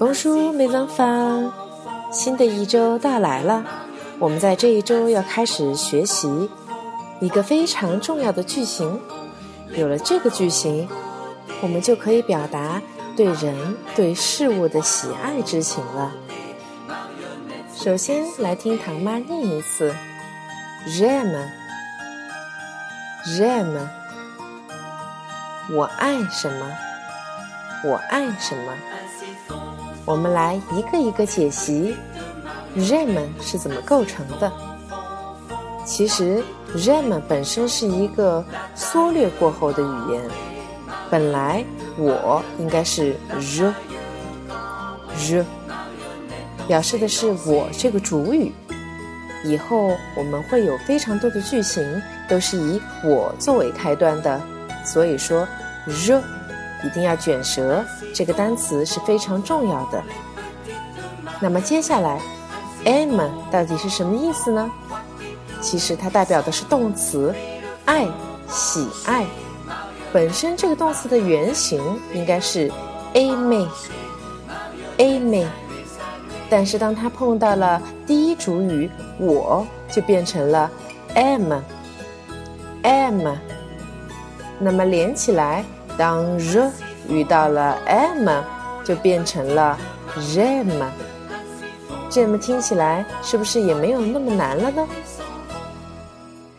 蒙叔没办法，新的一周到来了，我们在这一周要开始学习一个非常重要的句型。有了这个句型，我们就可以表达对人对事物的喜爱之情了。首先来听唐妈念一次：Jam，Jam，我爱什么？我爱什么？”我们来一个一个解析，“j'aime” 是怎么构成的。其实，“j'aime” 本身是一个缩略过后的语言。本来我应该是 “je”，“je”，表示的是我这个主语。以后我们会有非常多的句型都是以我作为开端的，所以说 “je”。一定要卷舌，这个单词是非常重要的。那么接下来，am 到底是什么意思呢？其实它代表的是动词，爱、喜爱。本身这个动词的原型应该是 amy，amy，但是当它碰到了第一主语我，就变成了 am，am。那么连起来。当 r 遇到了 m，就变成了 rem。这么听起来是不是也没有那么难了呢？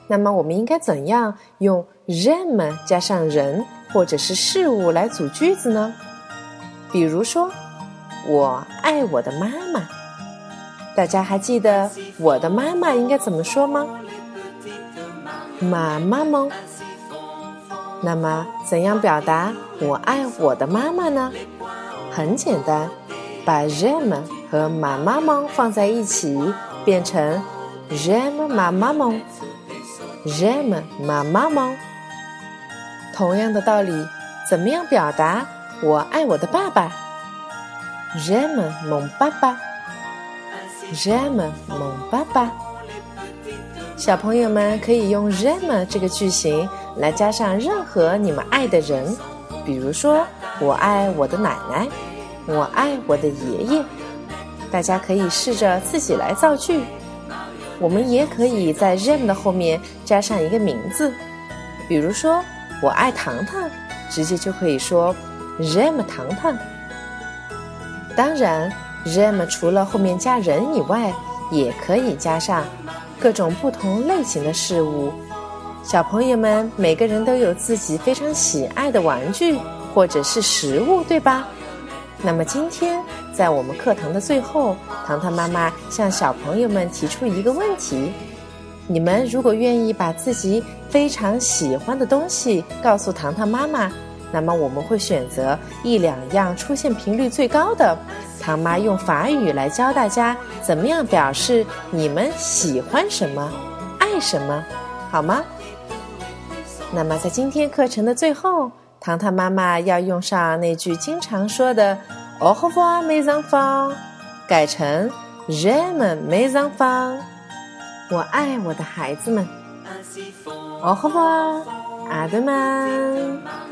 那么我们应该怎样用 rem 加上人或者是事物来组句子呢？比如说，我爱我的妈妈。大家还记得我的妈妈应该怎么说吗？妈妈吗？那么，怎样表达我爱我的妈妈呢？很简单，把 j'aime 和妈妈们放在一起，变成 j'aime 妈妈们，j'aime 妈妈们。同样的道理，怎么样表达我爱我的爸爸？j'aime mon papa，j'aime mon papa。小朋友们可以用 j'aime 这个句型。来加上任何你们爱的人，比如说我爱我的奶奶，我爱我的爷爷。大家可以试着自己来造句。我们也可以在 them 的后面加上一个名字，比如说我爱糖糖，直接就可以说 them 糖糖。当然，them 除了后面加人以外，也可以加上各种不同类型的事物。小朋友们，每个人都有自己非常喜爱的玩具或者是食物，对吧？那么今天在我们课堂的最后，糖糖妈妈向小朋友们提出一个问题：你们如果愿意把自己非常喜欢的东西告诉糖糖妈妈，那么我们会选择一两样出现频率最高的。糖妈用法语来教大家怎么样表示你们喜欢什么、爱什么，好吗？那么，在今天课程的最后，糖糖妈妈要用上那句经常说的 “au revoir mes enfants”，改成 “j'aime mes enfants”。我爱我的孩子们。au revoir，阿德曼。